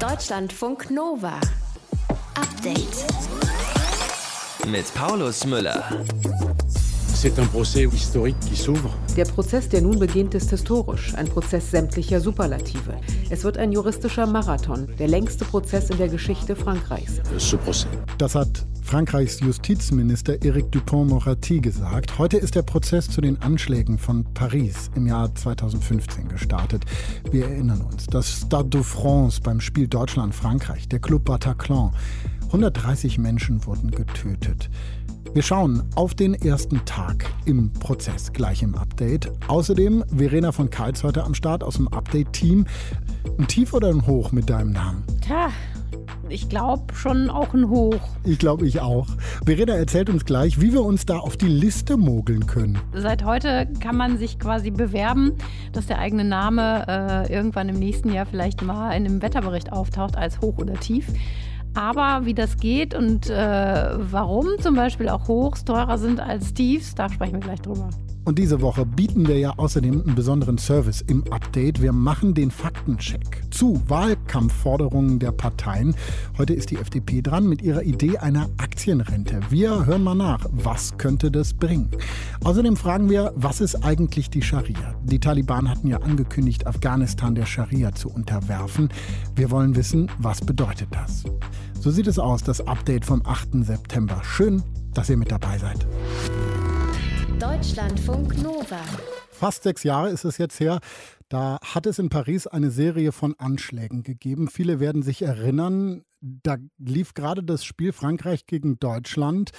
Deutschlandfunk Nova. Update. Mit Paulus Müller. C'est un procès historique qui s'ouvre. Der Prozess, der nun beginnt, ist historisch. Ein Prozess sämtlicher Superlative. Es wird ein juristischer Marathon. Der längste Prozess in der Geschichte Frankreichs. Das hat Frankreichs Justizminister Éric Dupont-Moretti gesagt. Heute ist der Prozess zu den Anschlägen von Paris im Jahr 2015 gestartet. Wir erinnern uns. Das Stade de France beim Spiel Deutschland-Frankreich, der Club Bataclan. 130 Menschen wurden getötet. Wir schauen auf den ersten Tag im Prozess, gleich im Update. Außerdem Verena von Keitz heute am Start aus dem Update-Team. Ein Tief oder ein Hoch mit deinem Namen? Tja, ich glaube schon auch ein Hoch. Ich glaube, ich auch. Verena erzählt uns gleich, wie wir uns da auf die Liste mogeln können. Seit heute kann man sich quasi bewerben, dass der eigene Name äh, irgendwann im nächsten Jahr vielleicht mal in einem Wetterbericht auftaucht als hoch oder tief. Aber wie das geht und äh, warum zum Beispiel auch Hochs teurer sind als Tiefs, da sprechen wir gleich drüber. Und diese Woche bieten wir ja außerdem einen besonderen Service im Update. Wir machen den Faktencheck zu Wahlkampfforderungen der Parteien. Heute ist die FDP dran mit ihrer Idee einer Aktienrente. Wir hören mal nach, was könnte das bringen? Außerdem fragen wir, was ist eigentlich die Scharia? Die Taliban hatten ja angekündigt, Afghanistan der Scharia zu unterwerfen. Wir wollen wissen, was bedeutet das? So sieht es aus, das Update vom 8. September. Schön, dass ihr mit dabei seid. Deutschlandfunk Nova. Fast sechs Jahre ist es jetzt her. Da hat es in Paris eine Serie von Anschlägen gegeben. Viele werden sich erinnern, da lief gerade das Spiel Frankreich gegen Deutschland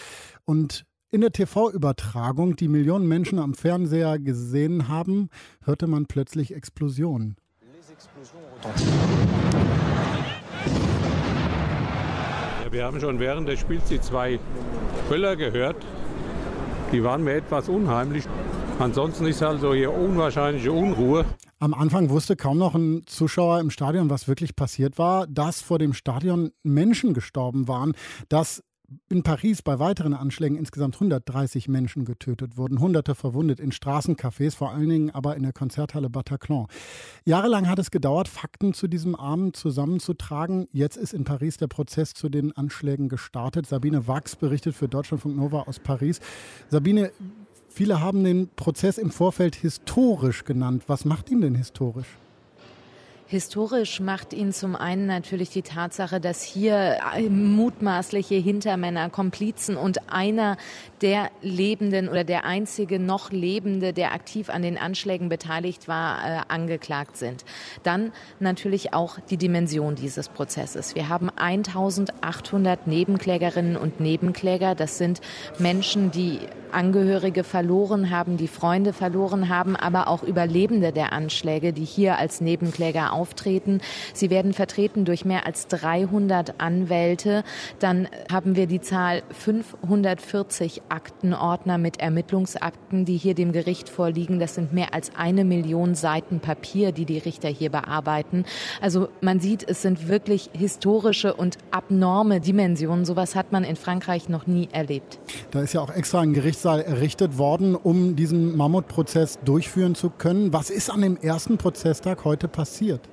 und in der TV-Übertragung, die Millionen Menschen am Fernseher gesehen haben, hörte man plötzlich Explosionen. Ja, wir haben schon während des Spiels die zwei Böller gehört. Die waren mir etwas unheimlich. Ansonsten ist also hier unwahrscheinliche Unruhe. Am Anfang wusste kaum noch ein Zuschauer im Stadion, was wirklich passiert war, dass vor dem Stadion Menschen gestorben waren, dass in Paris bei weiteren Anschlägen insgesamt 130 Menschen getötet wurden, Hunderte verwundet in Straßencafés, vor allen Dingen aber in der Konzerthalle Bataclan. Jahrelang hat es gedauert, Fakten zu diesem Abend zusammenzutragen. Jetzt ist in Paris der Prozess zu den Anschlägen gestartet. Sabine Wachs berichtet für Deutschlandfunk Nova aus Paris. Sabine, viele haben den Prozess im Vorfeld historisch genannt. Was macht ihn denn historisch? Historisch macht ihn zum einen natürlich die Tatsache, dass hier mutmaßliche Hintermänner, Komplizen und einer der Lebenden oder der einzige noch Lebende, der aktiv an den Anschlägen beteiligt war, äh, angeklagt sind. Dann natürlich auch die Dimension dieses Prozesses. Wir haben 1800 Nebenklägerinnen und Nebenkläger. Das sind Menschen, die Angehörige verloren haben, die Freunde verloren haben, aber auch Überlebende der Anschläge, die hier als Nebenkläger auftreten. Sie werden vertreten durch mehr als 300 Anwälte. Dann haben wir die Zahl 540 Aktenordner mit Ermittlungsakten, die hier dem Gericht vorliegen. Das sind mehr als eine Million Seiten Papier, die die Richter hier bearbeiten. Also man sieht, es sind wirklich historische und abnorme Dimensionen. Sowas hat man in Frankreich noch nie erlebt. Da ist ja auch extra ein Gerichtssaal errichtet worden, um diesen Mammutprozess durchführen zu können. Was ist an dem ersten Prozesstag heute passiert?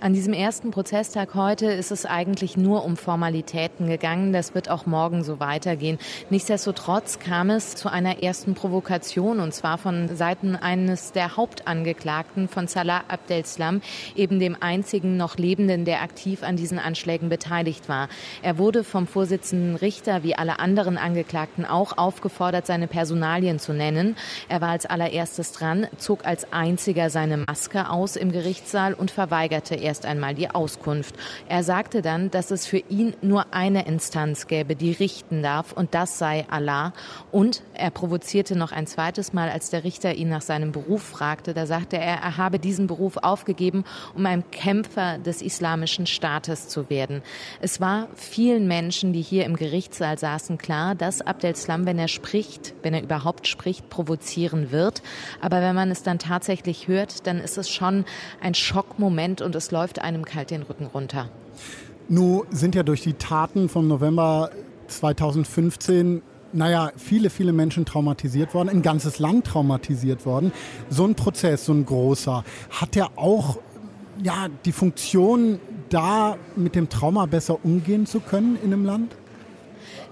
An diesem ersten Prozesstag heute ist es eigentlich nur um Formalitäten gegangen. Das wird auch morgen so weitergehen. Nichtsdestotrotz kam es zu einer ersten Provokation und zwar von Seiten eines der Hauptangeklagten von Salah Abdeslam, eben dem einzigen noch Lebenden, der aktiv an diesen Anschlägen beteiligt war. Er wurde vom Vorsitzenden Richter wie alle anderen Angeklagten auch aufgefordert, seine Personalien zu nennen. Er war als allererstes dran, zog als einziger seine Maske aus im Gerichtssaal und verweigerte erst erst einmal die Auskunft. Er sagte dann, dass es für ihn nur eine Instanz gäbe, die richten darf, und das sei Allah. Und er provozierte noch ein zweites Mal, als der Richter ihn nach seinem Beruf fragte. Da sagte er, er habe diesen Beruf aufgegeben, um ein Kämpfer des islamischen Staates zu werden. Es war vielen Menschen, die hier im Gerichtssaal saßen, klar, dass Abdel Slam, wenn er spricht, wenn er überhaupt spricht, provozieren wird. Aber wenn man es dann tatsächlich hört, dann ist es schon ein Schockmoment und es läuft läuft einem kalt den Rücken runter. Nun sind ja durch die Taten vom November 2015 naja, viele, viele Menschen traumatisiert worden, ein ganzes Land traumatisiert worden. So ein Prozess, so ein großer, hat ja auch ja, die Funktion, da mit dem Trauma besser umgehen zu können in einem Land?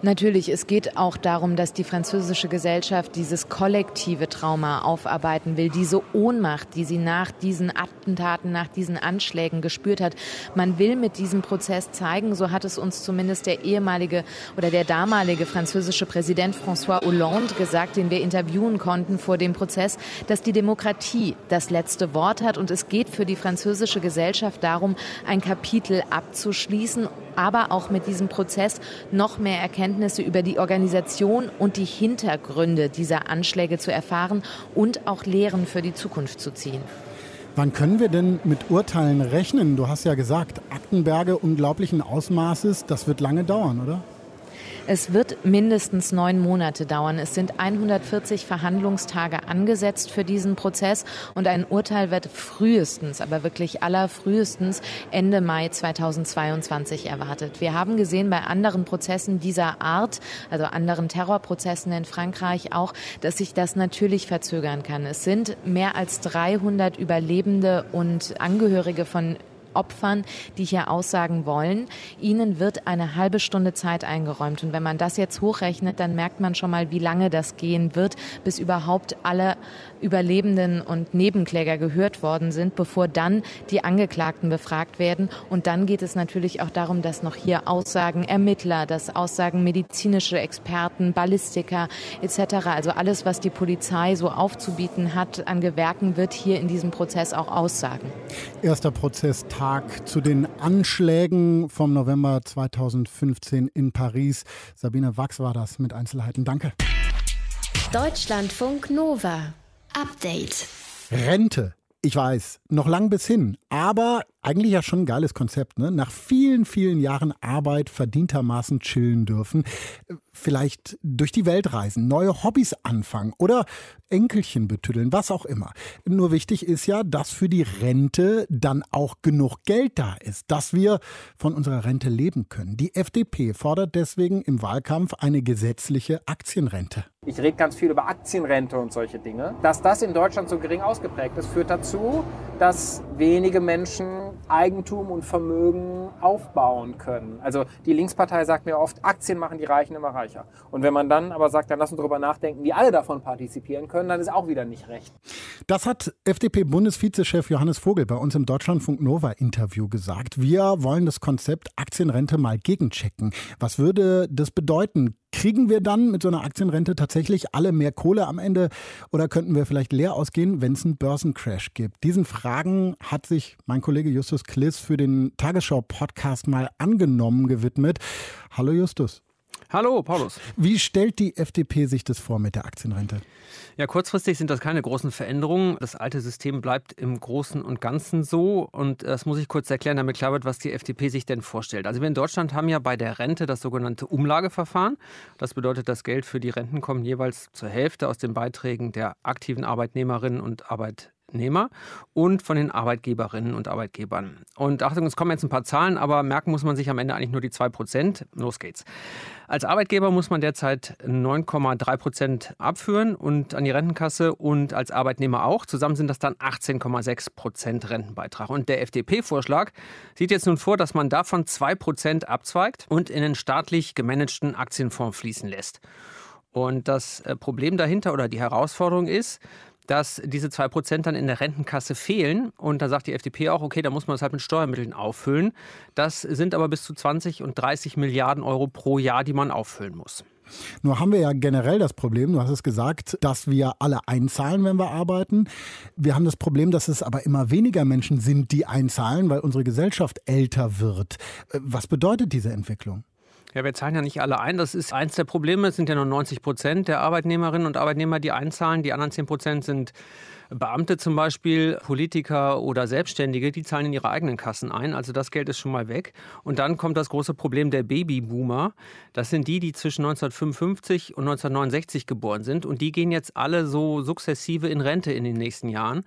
Natürlich, es geht auch darum, dass die französische Gesellschaft dieses kollektive Trauma aufarbeiten will, diese Ohnmacht, die sie nach diesen Attentaten, nach diesen Anschlägen gespürt hat. Man will mit diesem Prozess zeigen, so hat es uns zumindest der ehemalige oder der damalige französische Präsident François Hollande gesagt, den wir interviewen konnten vor dem Prozess, dass die Demokratie das letzte Wort hat und es geht für die französische Gesellschaft darum, ein Kapitel abzuschließen, aber auch mit diesem Prozess noch mehr Erkenntnisse über die Organisation und die Hintergründe dieser Anschläge zu erfahren und auch Lehren für die Zukunft zu ziehen. Wann können wir denn mit Urteilen rechnen? Du hast ja gesagt, Aktenberge unglaublichen Ausmaßes, das wird lange dauern, oder? Es wird mindestens neun Monate dauern. Es sind 140 Verhandlungstage angesetzt für diesen Prozess und ein Urteil wird frühestens, aber wirklich allerfrühestens Ende Mai 2022 erwartet. Wir haben gesehen bei anderen Prozessen dieser Art, also anderen Terrorprozessen in Frankreich auch, dass sich das natürlich verzögern kann. Es sind mehr als 300 Überlebende und Angehörige von Opfern, die hier aussagen wollen. Ihnen wird eine halbe Stunde Zeit eingeräumt. Und wenn man das jetzt hochrechnet, dann merkt man schon mal, wie lange das gehen wird, bis überhaupt alle Überlebenden und Nebenkläger gehört worden sind, bevor dann die Angeklagten befragt werden. Und dann geht es natürlich auch darum, dass noch hier Aussagen Ermittler, dass Aussagen medizinische Experten, Ballistiker etc., also alles, was die Polizei so aufzubieten hat an Gewerken, wird hier in diesem Prozess auch aussagen. Erster Prozess Tag zu den Anschlägen vom November 2015 in Paris. Sabine Wachs war das mit Einzelheiten. Danke. Deutschlandfunk Nova. Update. Rente. Ich weiß, noch lang bis hin, aber eigentlich ja schon ein geiles Konzept, ne? Nach vielen, vielen Jahren Arbeit verdientermaßen chillen dürfen, vielleicht durch die Welt reisen, neue Hobbys anfangen oder Enkelchen betüddeln, was auch immer. Nur wichtig ist ja, dass für die Rente dann auch genug Geld da ist, dass wir von unserer Rente leben können. Die FDP fordert deswegen im Wahlkampf eine gesetzliche Aktienrente. Ich rede ganz viel über Aktienrente und solche Dinge. Dass das in Deutschland so gering ausgeprägt ist, führt dazu, dass wenige Menschen Eigentum und Vermögen aufbauen können. Also die Linkspartei sagt mir oft, Aktien machen die Reichen immer reicher. Und wenn man dann aber sagt, dann lass uns darüber nachdenken, wie alle davon partizipieren können, dann ist auch wieder nicht recht. Das hat FDP-Bundesvizechef Johannes Vogel bei uns im Deutschlandfunk Nova Interview gesagt. Wir wollen das Konzept Aktienrente mal gegenchecken. Was würde das bedeuten? Kriegen wir dann mit so einer Aktienrente tatsächlich alle mehr Kohle am Ende oder könnten wir vielleicht leer ausgehen, wenn es einen Börsencrash gibt? Diesen Fragen hat sich mein Kollege Justus Kliss für den Tagesschau-Podcast mal angenommen gewidmet. Hallo Justus. Hallo, Paulus. Wie stellt die FDP sich das vor mit der Aktienrente? Ja, kurzfristig sind das keine großen Veränderungen. Das alte System bleibt im Großen und Ganzen so. Und das muss ich kurz erklären, damit klar wird, was die FDP sich denn vorstellt. Also wir in Deutschland haben ja bei der Rente das sogenannte Umlageverfahren. Das bedeutet, das Geld für die Renten kommt jeweils zur Hälfte aus den Beiträgen der aktiven Arbeitnehmerinnen und Arbeitnehmer. Arbeitnehmer und von den Arbeitgeberinnen und Arbeitgebern. Und Achtung, es kommen jetzt ein paar Zahlen, aber merken muss man sich am Ende eigentlich nur die 2 Prozent. Los geht's. Als Arbeitgeber muss man derzeit 9,3 Prozent abführen und an die Rentenkasse und als Arbeitnehmer auch. Zusammen sind das dann 18,6 Prozent Rentenbeitrag. Und der FDP-Vorschlag sieht jetzt nun vor, dass man davon 2 Prozent abzweigt und in den staatlich gemanagten Aktienfonds fließen lässt. Und das äh, Problem dahinter oder die Herausforderung ist, dass diese 2% dann in der Rentenkasse fehlen. Und da sagt die FDP auch, okay, da muss man das halt mit Steuermitteln auffüllen. Das sind aber bis zu 20 und 30 Milliarden Euro pro Jahr, die man auffüllen muss. Nur haben wir ja generell das Problem, du hast es gesagt, dass wir alle einzahlen, wenn wir arbeiten. Wir haben das Problem, dass es aber immer weniger Menschen sind, die einzahlen, weil unsere Gesellschaft älter wird. Äh, was bedeutet diese Entwicklung? Ja, wir zahlen ja nicht alle ein. Das ist eins der Probleme. Es sind ja nur 90 Prozent der Arbeitnehmerinnen und Arbeitnehmer, die einzahlen. Die anderen 10 Prozent sind Beamte zum Beispiel, Politiker oder Selbstständige, die zahlen in ihre eigenen Kassen ein. Also das Geld ist schon mal weg. Und dann kommt das große Problem der Babyboomer. Das sind die, die zwischen 1955 und 1969 geboren sind. Und die gehen jetzt alle so sukzessive in Rente in den nächsten Jahren.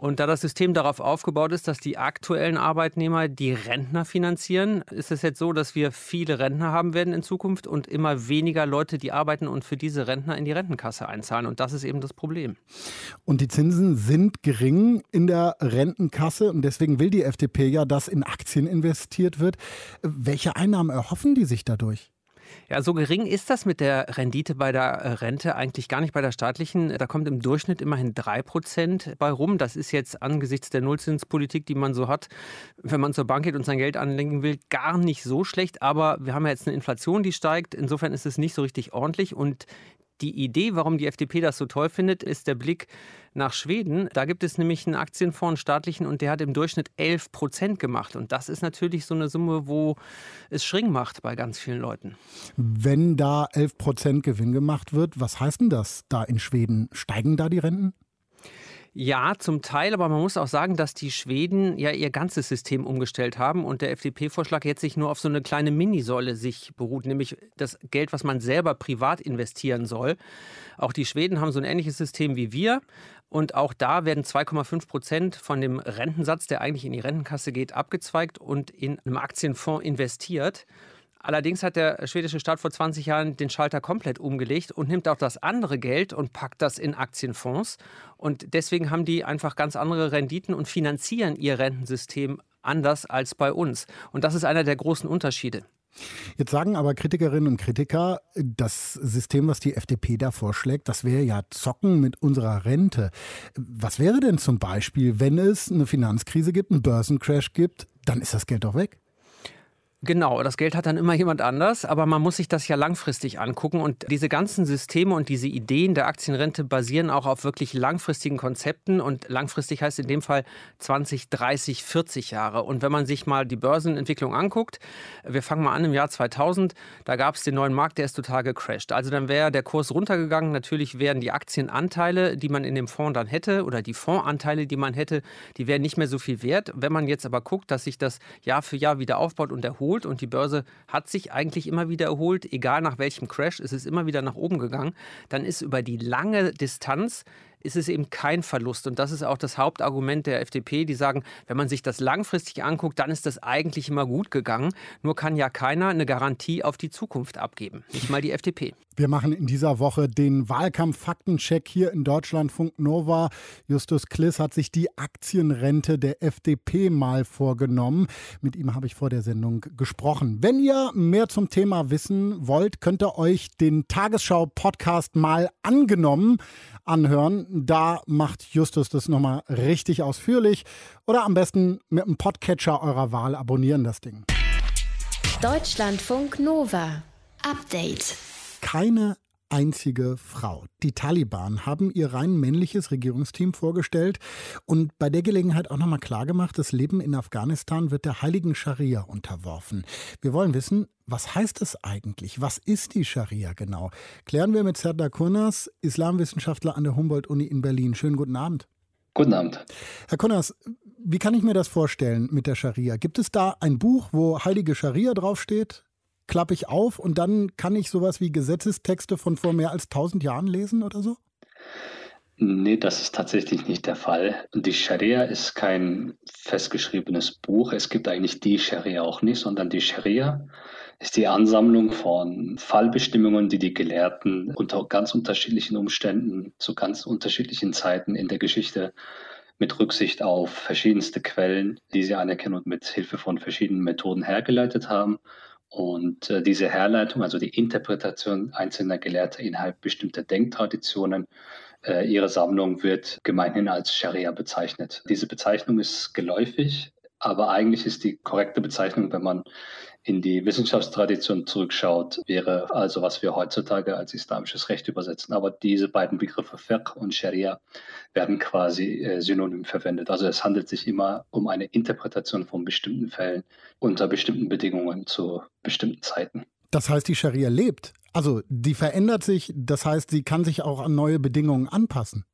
Und da das System darauf aufgebaut ist, dass die aktuellen Arbeitnehmer die Rentner finanzieren, ist es jetzt so, dass wir viele Rentner haben werden in Zukunft und immer weniger Leute, die arbeiten und für diese Rentner in die Rentenkasse einzahlen. Und das ist eben das Problem. Und die Zinsen sind gering in der Rentenkasse und deswegen will die FDP ja, dass in Aktien investiert wird. Welche Einnahmen erhoffen die sich dadurch? Ja, so gering ist das mit der Rendite bei der äh, Rente eigentlich gar nicht bei der staatlichen. Da kommt im Durchschnitt immerhin 3 Prozent bei rum. Das ist jetzt angesichts der Nullzinspolitik, die man so hat, wenn man zur Bank geht und sein Geld anlegen will, gar nicht so schlecht. Aber wir haben ja jetzt eine Inflation, die steigt. Insofern ist es nicht so richtig ordentlich. Und die Idee, warum die FDP das so toll findet, ist der Blick nach Schweden. Da gibt es nämlich einen Aktienfonds, einen staatlichen, und der hat im Durchschnitt 11 Prozent gemacht. Und das ist natürlich so eine Summe, wo es Schring macht bei ganz vielen Leuten. Wenn da 11 Prozent Gewinn gemacht wird, was heißt denn das da in Schweden? Steigen da die Renten? Ja, zum Teil, aber man muss auch sagen, dass die Schweden ja ihr ganzes System umgestellt haben und der FDP-Vorschlag jetzt sich nur auf so eine kleine Minisäule sich beruht, nämlich das Geld, was man selber privat investieren soll. Auch die Schweden haben so ein ähnliches System wie wir. Und auch da werden 2,5 Prozent von dem Rentensatz, der eigentlich in die Rentenkasse geht, abgezweigt und in einem Aktienfonds investiert. Allerdings hat der schwedische Staat vor 20 Jahren den Schalter komplett umgelegt und nimmt auch das andere Geld und packt das in Aktienfonds. Und deswegen haben die einfach ganz andere Renditen und finanzieren ihr Rentensystem anders als bei uns. Und das ist einer der großen Unterschiede. Jetzt sagen aber Kritikerinnen und Kritiker, das System, was die FDP da vorschlägt, das wäre ja Zocken mit unserer Rente. Was wäre denn zum Beispiel, wenn es eine Finanzkrise gibt, einen Börsencrash gibt, dann ist das Geld doch weg? Genau, das Geld hat dann immer jemand anders, aber man muss sich das ja langfristig angucken und diese ganzen Systeme und diese Ideen der Aktienrente basieren auch auf wirklich langfristigen Konzepten und langfristig heißt in dem Fall 20, 30, 40 Jahre. Und wenn man sich mal die Börsenentwicklung anguckt, wir fangen mal an im Jahr 2000, da gab es den neuen Markt, der ist total gecrashed. Also dann wäre der Kurs runtergegangen, natürlich wären die Aktienanteile, die man in dem Fonds dann hätte oder die Fondsanteile, die man hätte, die wären nicht mehr so viel wert. Wenn man jetzt aber guckt, dass sich das Jahr für Jahr wieder aufbaut und erholt, erholt und die Börse hat sich eigentlich immer wieder erholt, egal nach welchem Crash, ist es immer wieder nach oben gegangen, dann ist über die lange Distanz ist es eben kein Verlust. Und das ist auch das Hauptargument der FDP, die sagen, wenn man sich das langfristig anguckt, dann ist das eigentlich immer gut gegangen. Nur kann ja keiner eine Garantie auf die Zukunft abgeben. Nicht mal die FDP. Wir machen in dieser Woche den Wahlkampf-Faktencheck hier in Deutschlandfunk Nova. Justus Kliss hat sich die Aktienrente der FDP mal vorgenommen. Mit ihm habe ich vor der Sendung gesprochen. Wenn ihr mehr zum Thema wissen wollt, könnt ihr euch den Tagesschau-Podcast mal angenommen anhören. Da macht Justus das nochmal richtig ausführlich. Oder am besten mit einem Podcatcher eurer Wahl abonnieren das Ding. Deutschlandfunk Nova. Update. Keine einzige Frau. Die Taliban haben ihr rein männliches Regierungsteam vorgestellt und bei der Gelegenheit auch nochmal klargemacht, das Leben in Afghanistan wird der heiligen Scharia unterworfen. Wir wollen wissen, was heißt es eigentlich? Was ist die Scharia genau? Klären wir mit Serdar Kurnas, Islamwissenschaftler an der Humboldt-Uni in Berlin. Schönen guten Abend. Guten Abend. Herr Kurnas, wie kann ich mir das vorstellen mit der Scharia? Gibt es da ein Buch, wo heilige Scharia draufsteht? Klappe ich auf und dann kann ich sowas wie Gesetzestexte von vor mehr als 1000 Jahren lesen oder so? Nee, das ist tatsächlich nicht der Fall. Die Scharia ist kein festgeschriebenes Buch. Es gibt eigentlich die Scharia auch nicht, sondern die Scharia ist die Ansammlung von Fallbestimmungen, die die Gelehrten unter ganz unterschiedlichen Umständen zu ganz unterschiedlichen Zeiten in der Geschichte mit Rücksicht auf verschiedenste Quellen, die sie anerkennen und mit Hilfe von verschiedenen Methoden hergeleitet haben und äh, diese Herleitung, also die Interpretation einzelner Gelehrter innerhalb bestimmter Denktraditionen, äh, ihre Sammlung wird gemeinhin als Scharia bezeichnet. Diese Bezeichnung ist geläufig, aber eigentlich ist die korrekte Bezeichnung, wenn man in die Wissenschaftstradition zurückschaut, wäre also, was wir heutzutage als islamisches Recht übersetzen. Aber diese beiden Begriffe Fiqh und Scharia werden quasi äh, synonym verwendet. Also es handelt sich immer um eine Interpretation von bestimmten Fällen unter bestimmten Bedingungen zu bestimmten Zeiten. Das heißt, die Scharia lebt. Also die verändert sich, das heißt, sie kann sich auch an neue Bedingungen anpassen.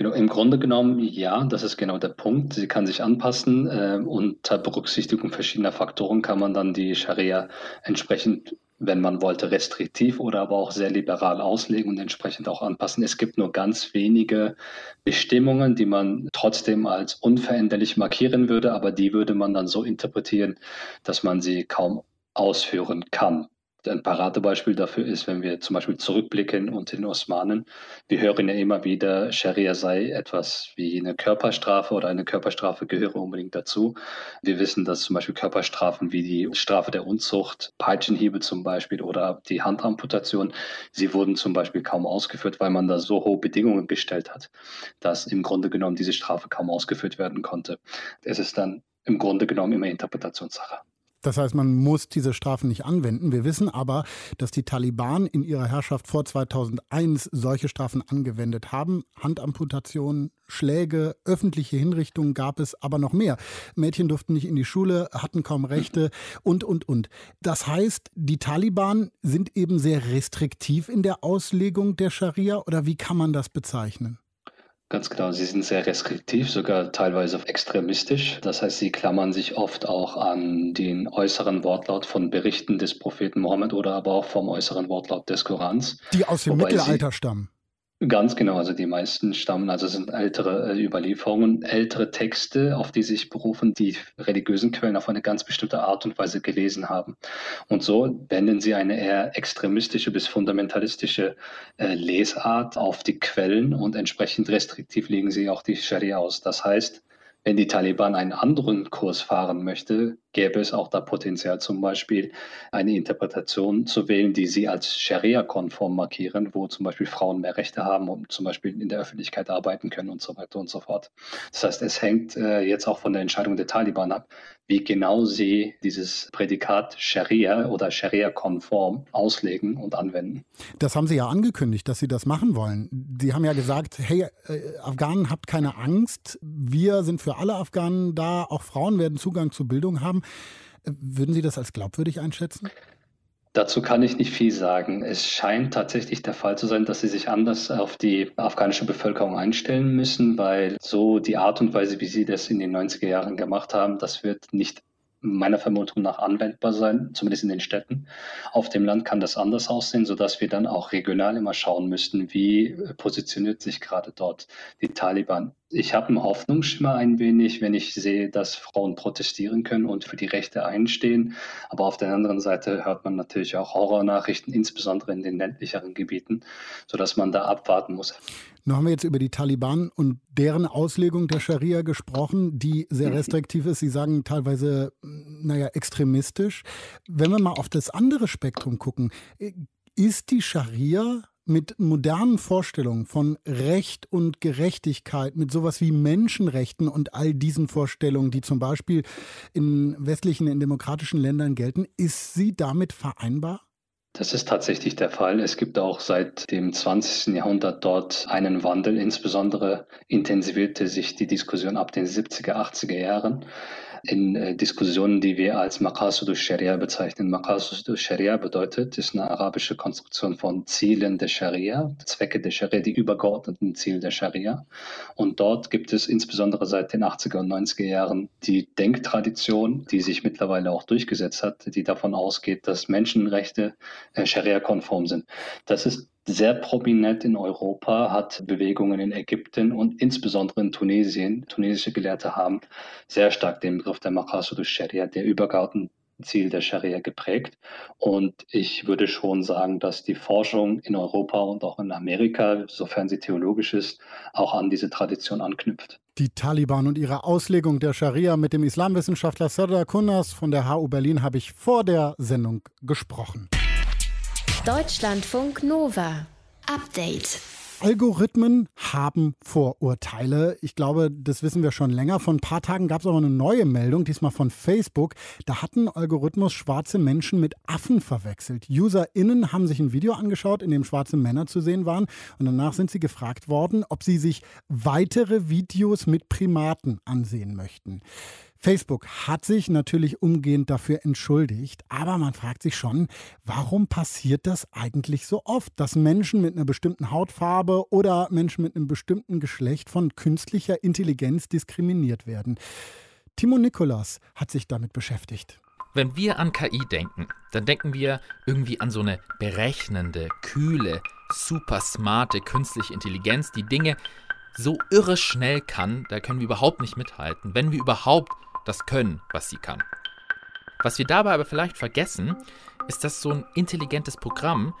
Genau, im Grunde genommen ja, das ist genau der Punkt. Sie kann sich anpassen. Äh, unter Berücksichtigung verschiedener Faktoren kann man dann die Scharia entsprechend wenn man wollte, restriktiv oder aber auch sehr liberal auslegen und entsprechend auch anpassen. Es gibt nur ganz wenige Bestimmungen, die man trotzdem als unveränderlich markieren würde, aber die würde man dann so interpretieren, dass man sie kaum ausführen kann. Ein Paradebeispiel dafür ist, wenn wir zum Beispiel zurückblicken und den Osmanen. Wir hören ja immer wieder, Scharia sei etwas wie eine Körperstrafe oder eine Körperstrafe gehöre unbedingt dazu. Wir wissen, dass zum Beispiel Körperstrafen wie die Strafe der Unzucht, Peitschenhiebe zum Beispiel oder die Handamputation, sie wurden zum Beispiel kaum ausgeführt, weil man da so hohe Bedingungen gestellt hat, dass im Grunde genommen diese Strafe kaum ausgeführt werden konnte. Es ist dann im Grunde genommen immer Interpretationssache. Das heißt, man muss diese Strafen nicht anwenden. Wir wissen aber, dass die Taliban in ihrer Herrschaft vor 2001 solche Strafen angewendet haben. Handamputationen, Schläge, öffentliche Hinrichtungen gab es, aber noch mehr. Mädchen durften nicht in die Schule, hatten kaum Rechte und, und, und. Das heißt, die Taliban sind eben sehr restriktiv in der Auslegung der Scharia oder wie kann man das bezeichnen? Ganz genau, sie sind sehr restriktiv, sogar teilweise extremistisch. Das heißt, sie klammern sich oft auch an den äußeren Wortlaut von Berichten des Propheten Mohammed oder aber auch vom äußeren Wortlaut des Korans. Die aus dem Mittelalter stammen. Ganz genau, also die meisten stammen, also sind ältere äh, Überlieferungen, ältere Texte, auf die sich berufen, die religiösen Quellen auf eine ganz bestimmte Art und Weise gelesen haben. Und so wenden sie eine eher extremistische bis fundamentalistische äh, Lesart auf die Quellen und entsprechend restriktiv legen sie auch die Scharia aus. Das heißt, wenn die Taliban einen anderen Kurs fahren möchte, gäbe es auch da Potenzial, zum Beispiel eine Interpretation zu wählen, die sie als Scharia-konform markieren, wo zum Beispiel Frauen mehr Rechte haben und zum Beispiel in der Öffentlichkeit arbeiten können und so weiter und so fort. Das heißt, es hängt äh, jetzt auch von der Entscheidung der Taliban ab, wie genau sie dieses Prädikat Scharia oder Scharia-konform auslegen und anwenden. Das haben Sie ja angekündigt, dass Sie das machen wollen. Sie haben ja gesagt, hey, äh, Afghanen, habt keine Angst. Wir sind für alle Afghanen da. Auch Frauen werden Zugang zu Bildung haben. Würden Sie das als glaubwürdig einschätzen? Dazu kann ich nicht viel sagen. Es scheint tatsächlich der Fall zu sein, dass sie sich anders auf die afghanische Bevölkerung einstellen müssen, weil so die Art und Weise, wie sie das in den 90er Jahren gemacht haben, das wird nicht meiner Vermutung nach anwendbar sein, zumindest in den Städten. Auf dem Land kann das anders aussehen, sodass wir dann auch regional immer schauen müssten, wie positioniert sich gerade dort die Taliban. Ich habe einen Hoffnungsschimmer ein wenig, wenn ich sehe, dass Frauen protestieren können und für die Rechte einstehen. Aber auf der anderen Seite hört man natürlich auch Horrornachrichten, insbesondere in den ländlicheren Gebieten, sodass man da abwarten muss. Nun haben wir jetzt über die Taliban und deren Auslegung der Scharia gesprochen, die sehr restriktiv ist. Sie sagen teilweise, naja, extremistisch. Wenn wir mal auf das andere Spektrum gucken, ist die Scharia mit modernen Vorstellungen von Recht und Gerechtigkeit, mit sowas wie Menschenrechten und all diesen Vorstellungen, die zum Beispiel in westlichen, in demokratischen Ländern gelten, ist sie damit vereinbar? Das ist tatsächlich der Fall. Es gibt auch seit dem 20. Jahrhundert dort einen Wandel. Insbesondere intensivierte sich die Diskussion ab den 70er, 80er Jahren in äh, Diskussionen, die wir als Maqasud sharia bezeichnen. Maqasud sharia bedeutet, ist eine arabische Konstruktion von Zielen der Scharia, Zwecke der Scharia, die übergeordneten Ziele der Scharia. Und dort gibt es insbesondere seit den 80er und 90er Jahren die Denktradition, die sich mittlerweile auch durchgesetzt hat, die davon ausgeht, dass Menschenrechte äh, Scharia-konform sind. Das ist sehr prominent in Europa, hat Bewegungen in Ägypten und insbesondere in Tunesien. Tunesische Gelehrte haben sehr stark den Begriff der Maqasud Sharia, der übergeordneten Ziel der Scharia geprägt. Und ich würde schon sagen, dass die Forschung in Europa und auch in Amerika, sofern sie theologisch ist, auch an diese Tradition anknüpft. Die Taliban und ihre Auslegung der Scharia mit dem Islamwissenschaftler Sardar Kunas von der HU Berlin habe ich vor der Sendung gesprochen. Deutschlandfunk Nova. Update. Algorithmen haben Vorurteile. Ich glaube, das wissen wir schon länger. Vor ein paar Tagen gab es aber eine neue Meldung, diesmal von Facebook. Da hatten Algorithmus schwarze Menschen mit Affen verwechselt. UserInnen haben sich ein Video angeschaut, in dem schwarze Männer zu sehen waren. Und danach sind sie gefragt worden, ob sie sich weitere Videos mit Primaten ansehen möchten. Facebook hat sich natürlich umgehend dafür entschuldigt, aber man fragt sich schon, warum passiert das eigentlich so oft, dass Menschen mit einer bestimmten Hautfarbe oder Menschen mit einem bestimmten Geschlecht von künstlicher Intelligenz diskriminiert werden? Timo Nikolas hat sich damit beschäftigt. Wenn wir an KI denken, dann denken wir irgendwie an so eine berechnende, kühle, super smarte künstliche Intelligenz, die Dinge so irre schnell kann, da können wir überhaupt nicht mithalten, wenn wir überhaupt das können, was sie kann. Was wir dabei aber vielleicht vergessen, ist, dass so ein intelligentes Programm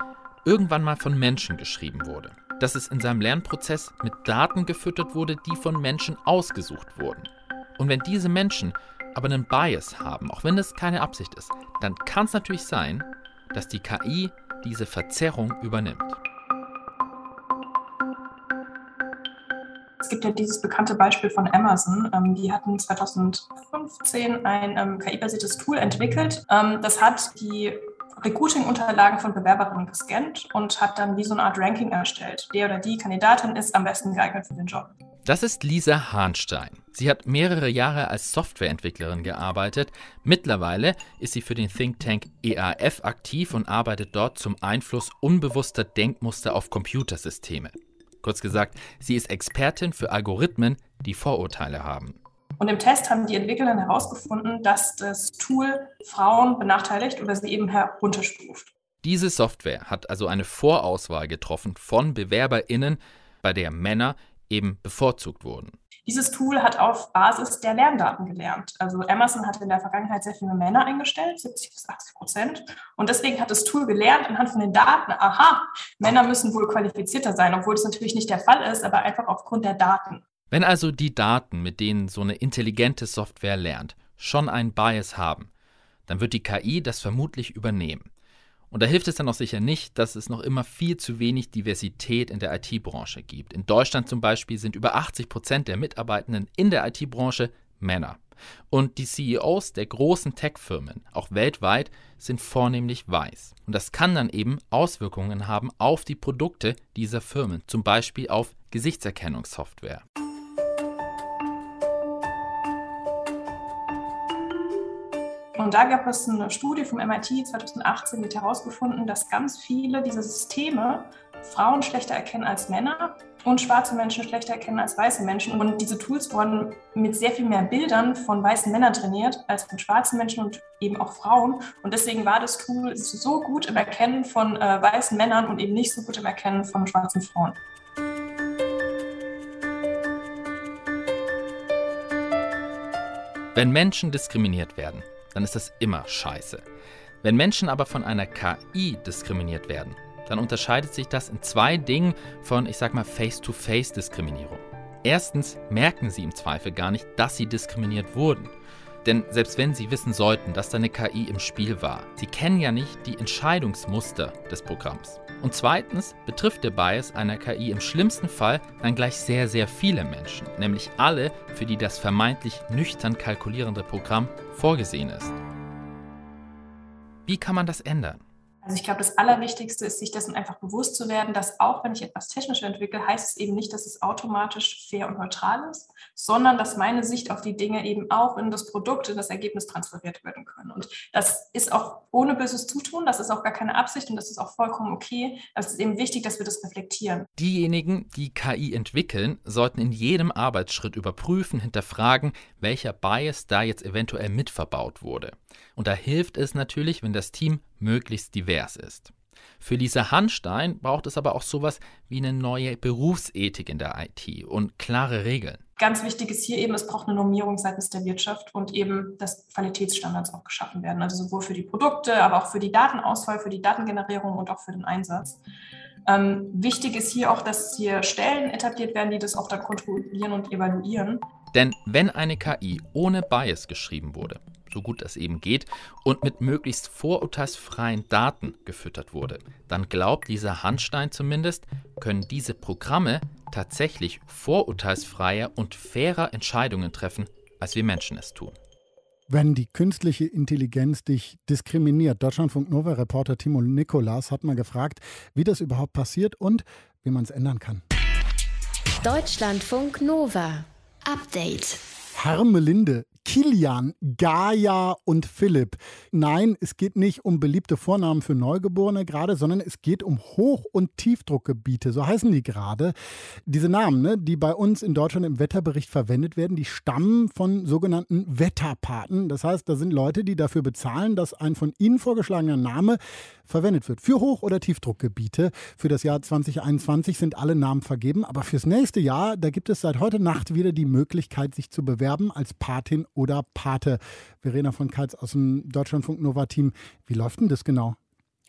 irgendwann mal von Menschen geschrieben wurde. Dass es in seinem Lernprozess mit Daten gefüttert wurde, die von Menschen ausgesucht wurden. Und wenn diese Menschen aber einen Bias haben, auch wenn es keine Absicht ist, dann kann es natürlich sein, dass die KI diese Verzerrung übernimmt. Gibt ja dieses bekannte Beispiel von Amazon. Ähm, die hatten 2015 ein ähm, KI-basiertes Tool entwickelt. Ähm, das hat die Recruiting-Unterlagen von Bewerberinnen gescannt und hat dann wie so eine Art Ranking erstellt. Der oder die Kandidatin ist am besten geeignet für den Job. Das ist Lisa Hahnstein. Sie hat mehrere Jahre als Softwareentwicklerin gearbeitet. Mittlerweile ist sie für den Think Tank EAF aktiv und arbeitet dort zum Einfluss unbewusster Denkmuster auf Computersysteme. Kurz gesagt, sie ist Expertin für Algorithmen, die Vorurteile haben. Und im Test haben die Entwickler herausgefunden, dass das Tool Frauen benachteiligt oder sie eben herunterstuft. Diese Software hat also eine Vorauswahl getroffen von BewerberInnen, bei der Männer eben bevorzugt wurden. Dieses Tool hat auf Basis der Lerndaten gelernt. Also Amazon hatte in der Vergangenheit sehr viele Männer eingestellt, 70 bis 80 Prozent. Und deswegen hat das Tool gelernt anhand von den Daten, aha, Männer müssen wohl qualifizierter sein, obwohl das natürlich nicht der Fall ist, aber einfach aufgrund der Daten. Wenn also die Daten, mit denen so eine intelligente Software lernt, schon einen Bias haben, dann wird die KI das vermutlich übernehmen. Und da hilft es dann auch sicher nicht, dass es noch immer viel zu wenig Diversität in der IT-Branche gibt. In Deutschland zum Beispiel sind über 80 Prozent der Mitarbeitenden in der IT-Branche Männer. Und die CEOs der großen Tech-Firmen, auch weltweit, sind vornehmlich weiß. Und das kann dann eben Auswirkungen haben auf die Produkte dieser Firmen, zum Beispiel auf Gesichtserkennungssoftware. Und da gab es eine Studie vom MIT 2018, die herausgefunden, dass ganz viele dieser Systeme Frauen schlechter erkennen als Männer und schwarze Menschen schlechter erkennen als weiße Menschen. Und diese Tools wurden mit sehr viel mehr Bildern von weißen Männern trainiert als von schwarzen Menschen und eben auch Frauen. Und deswegen war das Tool so gut im Erkennen von äh, weißen Männern und eben nicht so gut im Erkennen von schwarzen Frauen. Wenn Menschen diskriminiert werden, dann ist das immer scheiße. Wenn Menschen aber von einer KI diskriminiert werden, dann unterscheidet sich das in zwei Dingen von, ich sag mal, Face-to-Face-Diskriminierung. Erstens merken sie im Zweifel gar nicht, dass sie diskriminiert wurden. Denn selbst wenn sie wissen sollten, dass da eine KI im Spiel war, sie kennen ja nicht die Entscheidungsmuster des Programms. Und zweitens betrifft der Bias einer KI im schlimmsten Fall dann gleich sehr, sehr viele Menschen, nämlich alle, für die das vermeintlich nüchtern kalkulierende Programm vorgesehen ist. Wie kann man das ändern? Also ich glaube, das Allerwichtigste ist, sich dessen einfach bewusst zu werden, dass auch wenn ich etwas technisch entwickle, heißt es eben nicht, dass es automatisch fair und neutral ist, sondern dass meine Sicht auf die Dinge eben auch in das Produkt, in das Ergebnis transferiert werden können. Und das ist auch ohne böses Zutun, das ist auch gar keine Absicht und das ist auch vollkommen okay. Es ist eben wichtig, dass wir das reflektieren. Diejenigen, die KI entwickeln, sollten in jedem Arbeitsschritt überprüfen, hinterfragen, welcher Bias da jetzt eventuell mitverbaut wurde. Und da hilft es natürlich, wenn das Team möglichst divers ist. Für Lisa Hanstein braucht es aber auch sowas wie eine neue Berufsethik in der IT und klare Regeln. Ganz wichtig ist hier eben, es braucht eine Normierung seitens der Wirtschaft und eben, dass Qualitätsstandards auch geschaffen werden. Also sowohl für die Produkte, aber auch für die Datenauswahl, für die Datengenerierung und auch für den Einsatz. Ähm, wichtig ist hier auch, dass hier Stellen etabliert werden, die das auch dann kontrollieren und evaluieren. Denn wenn eine KI ohne Bias geschrieben wurde, so gut es eben geht, und mit möglichst vorurteilsfreien Daten gefüttert wurde, dann glaubt dieser Handstein zumindest, können diese Programme tatsächlich vorurteilsfreier und fairer Entscheidungen treffen, als wir Menschen es tun. Wenn die künstliche Intelligenz dich diskriminiert, Deutschlandfunk Nova Reporter Timo Nikolas hat mal gefragt, wie das überhaupt passiert und wie man es ändern kann. Deutschlandfunk Nova Update. Hermelinde, Kilian, Gaia und Philipp. Nein, es geht nicht um beliebte Vornamen für Neugeborene gerade, sondern es geht um Hoch- und Tiefdruckgebiete, so heißen die gerade. Diese Namen, ne, die bei uns in Deutschland im Wetterbericht verwendet werden, die stammen von sogenannten Wetterpaten. Das heißt, da sind Leute, die dafür bezahlen, dass ein von ihnen vorgeschlagener Name verwendet wird. Für Hoch- oder Tiefdruckgebiete. Für das Jahr 2021 sind alle Namen vergeben, aber fürs nächste Jahr, da gibt es seit heute Nacht wieder die Möglichkeit, sich zu bewerben als Patin oder Pate. Verena von Keitz aus dem Deutschlandfunk Nova Team. Wie läuft denn das genau?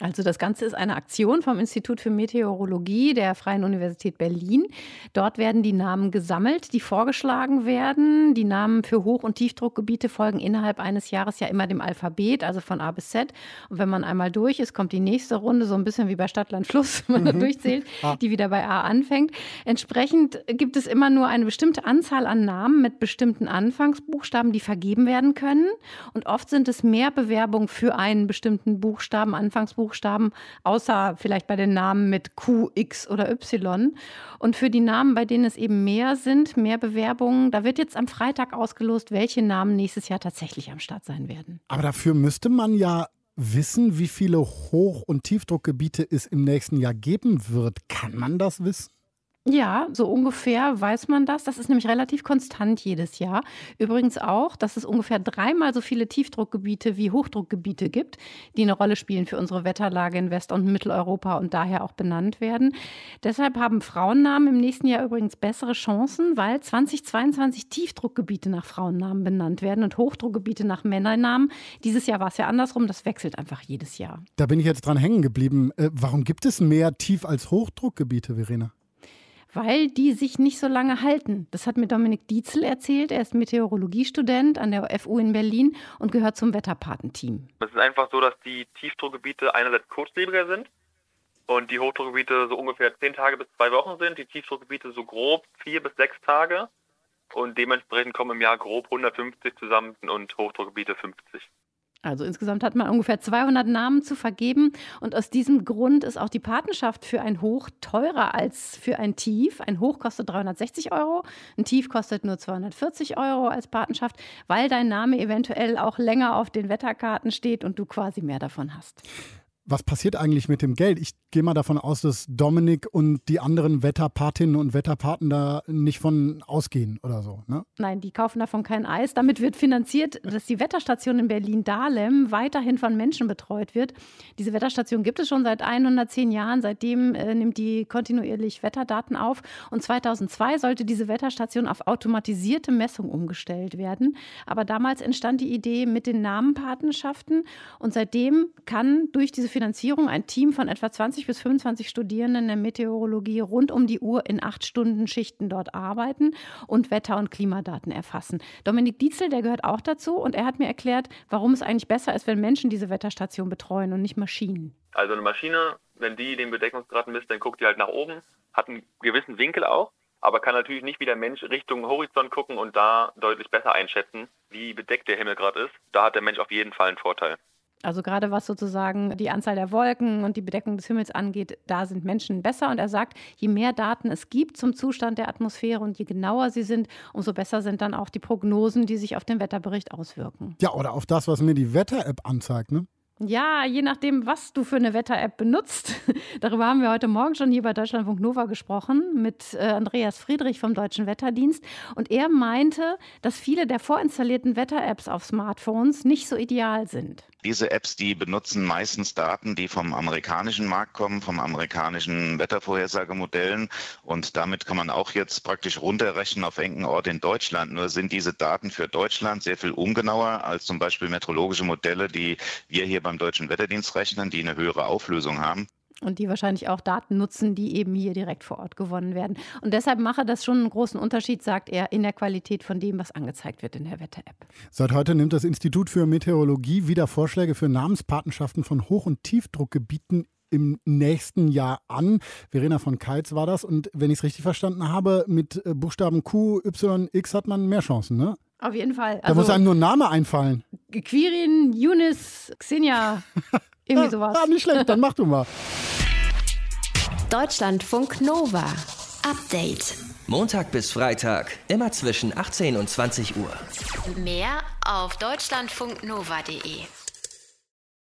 Also das Ganze ist eine Aktion vom Institut für Meteorologie der Freien Universität Berlin. Dort werden die Namen gesammelt, die vorgeschlagen werden. Die Namen für Hoch- und Tiefdruckgebiete folgen innerhalb eines Jahres ja immer dem Alphabet, also von A bis Z. Und wenn man einmal durch ist, kommt die nächste Runde, so ein bisschen wie bei Stadtland Fluss, wenn man mhm. durchzählt, die wieder bei A anfängt. Entsprechend gibt es immer nur eine bestimmte Anzahl an Namen mit bestimmten Anfangsbuchstaben, die vergeben werden können. Und oft sind es mehr Bewerbungen für einen bestimmten Buchstaben, Anfangsbuchstaben Buchstaben, außer vielleicht bei den Namen mit Q, X oder Y. Und für die Namen, bei denen es eben mehr sind, mehr Bewerbungen, da wird jetzt am Freitag ausgelost, welche Namen nächstes Jahr tatsächlich am Start sein werden. Aber dafür müsste man ja wissen, wie viele Hoch- und Tiefdruckgebiete es im nächsten Jahr geben wird. Kann man das wissen? Ja, so ungefähr weiß man das. Das ist nämlich relativ konstant jedes Jahr. Übrigens auch, dass es ungefähr dreimal so viele Tiefdruckgebiete wie Hochdruckgebiete gibt, die eine Rolle spielen für unsere Wetterlage in West- und Mitteleuropa und daher auch benannt werden. Deshalb haben Frauennamen im nächsten Jahr übrigens bessere Chancen, weil 2022 Tiefdruckgebiete nach Frauennamen benannt werden und Hochdruckgebiete nach Männernamen. Dieses Jahr war es ja andersrum, das wechselt einfach jedes Jahr. Da bin ich jetzt dran hängen geblieben. Äh, warum gibt es mehr Tief- als Hochdruckgebiete, Verena? Weil die sich nicht so lange halten. Das hat mir Dominik Dietzel erzählt. Er ist Meteorologiestudent an der FU in Berlin und gehört zum Wetterpatenteam. Es ist einfach so, dass die Tiefdruckgebiete einerseits kurzlebiger sind und die Hochdruckgebiete so ungefähr zehn Tage bis zwei Wochen sind, die Tiefdruckgebiete so grob vier bis sechs Tage und dementsprechend kommen im Jahr grob 150 zusammen und Hochdruckgebiete 50. Also insgesamt hat man ungefähr 200 Namen zu vergeben und aus diesem Grund ist auch die Patenschaft für ein Hoch teurer als für ein Tief. Ein Hoch kostet 360 Euro, ein Tief kostet nur 240 Euro als Patenschaft, weil dein Name eventuell auch länger auf den Wetterkarten steht und du quasi mehr davon hast was passiert eigentlich mit dem Geld? Ich gehe mal davon aus, dass Dominik und die anderen Wetterpatinnen und Wetterpaten da nicht von ausgehen oder so. Ne? Nein, die kaufen davon kein Eis. Damit wird finanziert, dass die Wetterstation in Berlin-Dahlem weiterhin von Menschen betreut wird. Diese Wetterstation gibt es schon seit 110 Jahren. Seitdem äh, nimmt die kontinuierlich Wetterdaten auf. Und 2002 sollte diese Wetterstation auf automatisierte Messung umgestellt werden. Aber damals entstand die Idee mit den Namenpatenschaften. Und seitdem kann durch diese Finanzierung ein Team von etwa 20 bis 25 Studierenden der Meteorologie rund um die Uhr in acht Stunden Schichten dort arbeiten und Wetter- und Klimadaten erfassen. Dominik Dietzel, der gehört auch dazu und er hat mir erklärt, warum es eigentlich besser ist, wenn Menschen diese Wetterstation betreuen und nicht Maschinen. Also eine Maschine, wenn die den Bedeckungsgrad misst, dann guckt die halt nach oben, hat einen gewissen Winkel auch, aber kann natürlich nicht wie der Mensch Richtung Horizont gucken und da deutlich besser einschätzen, wie bedeckt der Himmel gerade ist. Da hat der Mensch auf jeden Fall einen Vorteil. Also gerade was sozusagen die Anzahl der Wolken und die Bedeckung des Himmels angeht, da sind Menschen besser. Und er sagt, je mehr Daten es gibt zum Zustand der Atmosphäre und je genauer sie sind, umso besser sind dann auch die Prognosen, die sich auf den Wetterbericht auswirken. Ja, oder auf das, was mir die Wetter-App anzeigt, ne? Ja, je nachdem, was du für eine Wetter-App benutzt. Darüber haben wir heute Morgen schon hier bei Deutschlandfunk Nova gesprochen mit äh, Andreas Friedrich vom Deutschen Wetterdienst. Und er meinte, dass viele der vorinstallierten Wetter-Apps auf Smartphones nicht so ideal sind. Diese Apps, die benutzen meistens Daten, die vom amerikanischen Markt kommen, vom amerikanischen Wettervorhersagemodellen. Und damit kann man auch jetzt praktisch runterrechnen auf engen Ort in Deutschland. Nur sind diese Daten für Deutschland sehr viel ungenauer als zum Beispiel meteorologische Modelle, die wir hier beim Deutschen Wetterdienst rechnen, die eine höhere Auflösung haben. Und die wahrscheinlich auch Daten nutzen, die eben hier direkt vor Ort gewonnen werden. Und deshalb mache das schon einen großen Unterschied, sagt er, in der Qualität von dem, was angezeigt wird in der Wetter-App. Seit heute nimmt das Institut für Meteorologie wieder Vorschläge für Namenspatenschaften von Hoch- und Tiefdruckgebieten im nächsten Jahr an. Verena von Keitz war das. Und wenn ich es richtig verstanden habe, mit Buchstaben Q, Y, X hat man mehr Chancen, ne? Auf jeden Fall. Also, da muss einem nur ein Name einfallen. Quirin, Yunis, Xenia, irgendwie sowas. Ja, nicht schlecht, dann mach du mal. Deutschlandfunk Nova. Update. Montag bis Freitag, immer zwischen 18 und 20 Uhr. Mehr auf deutschlandfunknova.de.